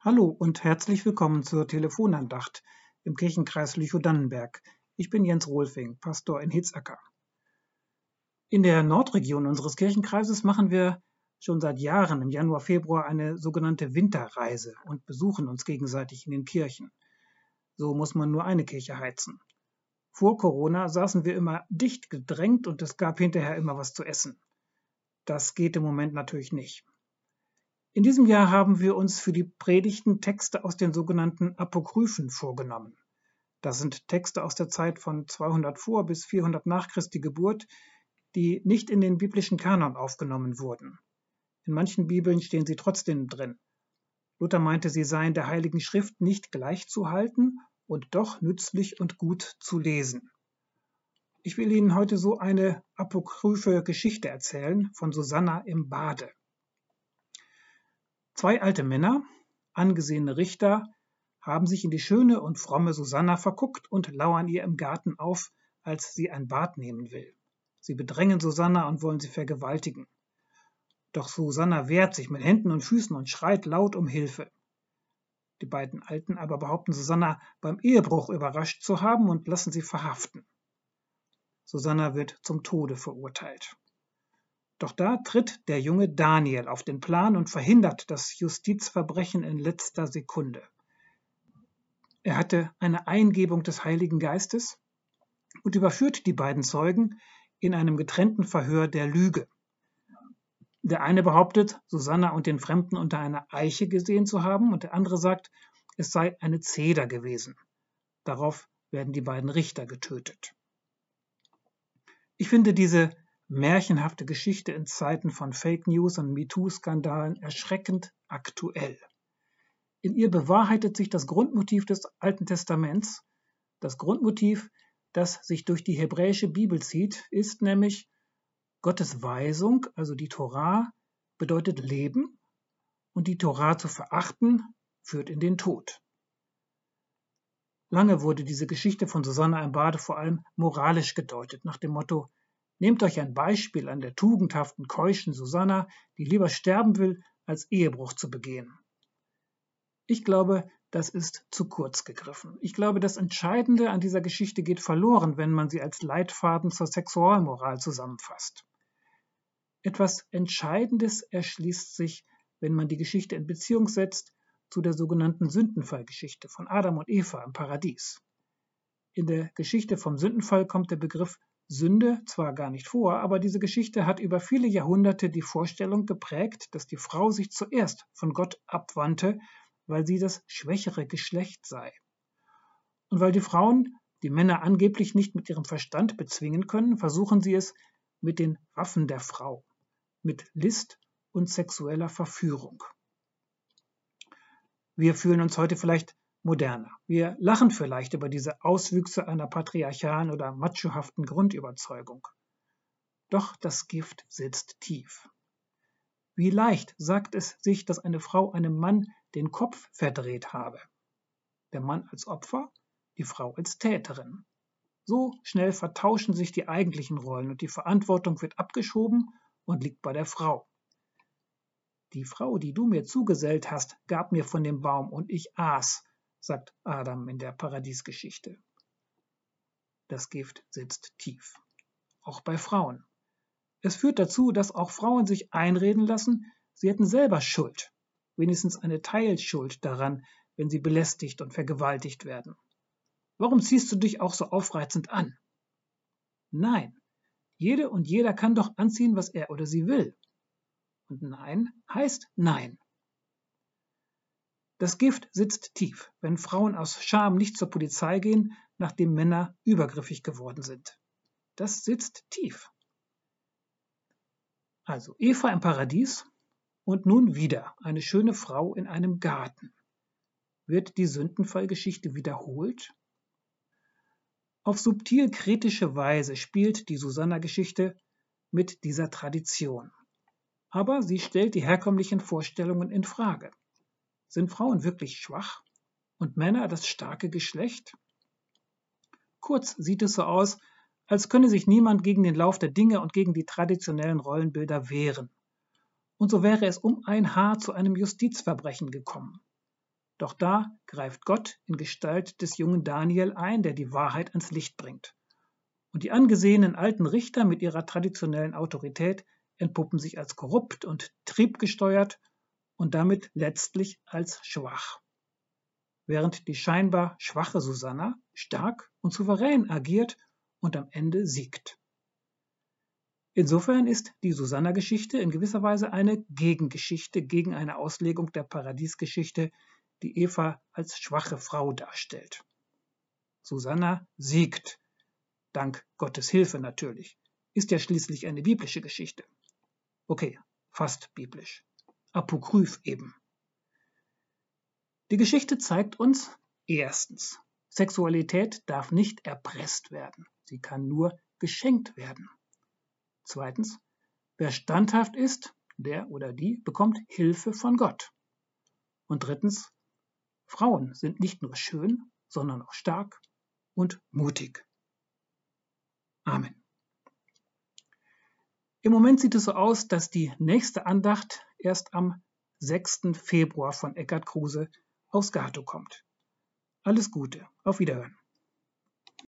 Hallo und herzlich willkommen zur Telefonandacht im Kirchenkreis Lüchow-Dannenberg. Ich bin Jens Rohlfing, Pastor in Hitzacker. In der Nordregion unseres Kirchenkreises machen wir schon seit Jahren im Januar, Februar eine sogenannte Winterreise und besuchen uns gegenseitig in den Kirchen. So muss man nur eine Kirche heizen. Vor Corona saßen wir immer dicht gedrängt und es gab hinterher immer was zu essen. Das geht im Moment natürlich nicht. In diesem Jahr haben wir uns für die Predigten Texte aus den sogenannten Apokryphen vorgenommen. Das sind Texte aus der Zeit von 200 vor bis 400 nach Christi Geburt, die nicht in den biblischen Kanon aufgenommen wurden. In manchen Bibeln stehen sie trotzdem drin. Luther meinte, sie seien der Heiligen Schrift nicht gleichzuhalten und doch nützlich und gut zu lesen. Ich will Ihnen heute so eine apokryphe Geschichte erzählen von Susanna im Bade. Zwei alte Männer, angesehene Richter, haben sich in die schöne und fromme Susanna verguckt und lauern ihr im Garten auf, als sie ein Bad nehmen will. Sie bedrängen Susanna und wollen sie vergewaltigen. Doch Susanna wehrt sich mit Händen und Füßen und schreit laut um Hilfe. Die beiden Alten aber behaupten Susanna beim Ehebruch überrascht zu haben und lassen sie verhaften. Susanna wird zum Tode verurteilt. Doch da tritt der junge Daniel auf den Plan und verhindert das Justizverbrechen in letzter Sekunde. Er hatte eine Eingebung des Heiligen Geistes und überführt die beiden Zeugen in einem getrennten Verhör der Lüge. Der eine behauptet, Susanna und den Fremden unter einer Eiche gesehen zu haben, und der andere sagt, es sei eine Zeder gewesen. Darauf werden die beiden Richter getötet. Ich finde diese märchenhafte Geschichte in Zeiten von Fake News und MeToo-Skandalen erschreckend aktuell. In ihr bewahrheitet sich das Grundmotiv des Alten Testaments. Das Grundmotiv, das sich durch die hebräische Bibel zieht, ist nämlich Gottes Weisung, also die Torah, bedeutet Leben und die Torah zu verachten führt in den Tod. Lange wurde diese Geschichte von Susanna im Bade vor allem moralisch gedeutet, nach dem Motto Nehmt euch ein Beispiel an der tugendhaften, keuschen Susanna, die lieber sterben will, als Ehebruch zu begehen. Ich glaube, das ist zu kurz gegriffen. Ich glaube, das Entscheidende an dieser Geschichte geht verloren, wenn man sie als Leitfaden zur Sexualmoral zusammenfasst. Etwas Entscheidendes erschließt sich, wenn man die Geschichte in Beziehung setzt zu der sogenannten Sündenfallgeschichte von Adam und Eva im Paradies. In der Geschichte vom Sündenfall kommt der Begriff Sünde zwar gar nicht vor, aber diese Geschichte hat über viele Jahrhunderte die Vorstellung geprägt, dass die Frau sich zuerst von Gott abwandte, weil sie das schwächere Geschlecht sei. Und weil die Frauen die Männer angeblich nicht mit ihrem Verstand bezwingen können, versuchen sie es mit den Waffen der Frau, mit List und sexueller Verführung. Wir fühlen uns heute vielleicht moderner. Wir lachen vielleicht über diese Auswüchse einer patriarchalen oder machohaften Grundüberzeugung. Doch das Gift sitzt tief. Wie leicht sagt es sich, dass eine Frau einem Mann den Kopf verdreht habe. Der Mann als Opfer, die Frau als Täterin. So schnell vertauschen sich die eigentlichen Rollen und die Verantwortung wird abgeschoben und liegt bei der Frau. Die Frau, die du mir zugesellt hast, gab mir von dem Baum und ich aß, sagt Adam in der Paradiesgeschichte. Das Gift sitzt tief, auch bei Frauen. Es führt dazu, dass auch Frauen sich einreden lassen, sie hätten selber Schuld, wenigstens eine Teilschuld daran, wenn sie belästigt und vergewaltigt werden. Warum ziehst du dich auch so aufreizend an? Nein, jede und jeder kann doch anziehen, was er oder sie will. Und Nein heißt Nein. Das Gift sitzt tief, wenn Frauen aus Scham nicht zur Polizei gehen, nachdem Männer übergriffig geworden sind. Das sitzt tief. Also Eva im Paradies und nun wieder eine schöne Frau in einem Garten. Wird die Sündenfallgeschichte wiederholt? Auf subtil kritische Weise spielt die Susanna-Geschichte mit dieser Tradition. Aber sie stellt die herkömmlichen Vorstellungen in Frage. Sind Frauen wirklich schwach und Männer das starke Geschlecht? Kurz sieht es so aus, als könne sich niemand gegen den Lauf der Dinge und gegen die traditionellen Rollenbilder wehren. Und so wäre es um ein Haar zu einem Justizverbrechen gekommen. Doch da greift Gott in Gestalt des jungen Daniel ein, der die Wahrheit ans Licht bringt. Und die angesehenen alten Richter mit ihrer traditionellen Autorität entpuppen sich als korrupt und triebgesteuert und damit letztlich als schwach. Während die scheinbar schwache Susanna stark und souverän agiert und am Ende siegt. Insofern ist die Susanna-Geschichte in gewisser Weise eine Gegengeschichte gegen eine Auslegung der Paradiesgeschichte, die Eva als schwache Frau darstellt. Susanna siegt, dank Gottes Hilfe natürlich, ist ja schließlich eine biblische Geschichte. Okay, fast biblisch. Apokryph eben. Die Geschichte zeigt uns erstens, Sexualität darf nicht erpresst werden, sie kann nur geschenkt werden. Zweitens, wer standhaft ist, der oder die bekommt Hilfe von Gott. Und drittens, Frauen sind nicht nur schön, sondern auch stark und mutig. Amen. Im Moment sieht es so aus, dass die nächste Andacht erst am 6. Februar von Eckhard Kruse aus Gato kommt. Alles Gute, auf Wiederhören.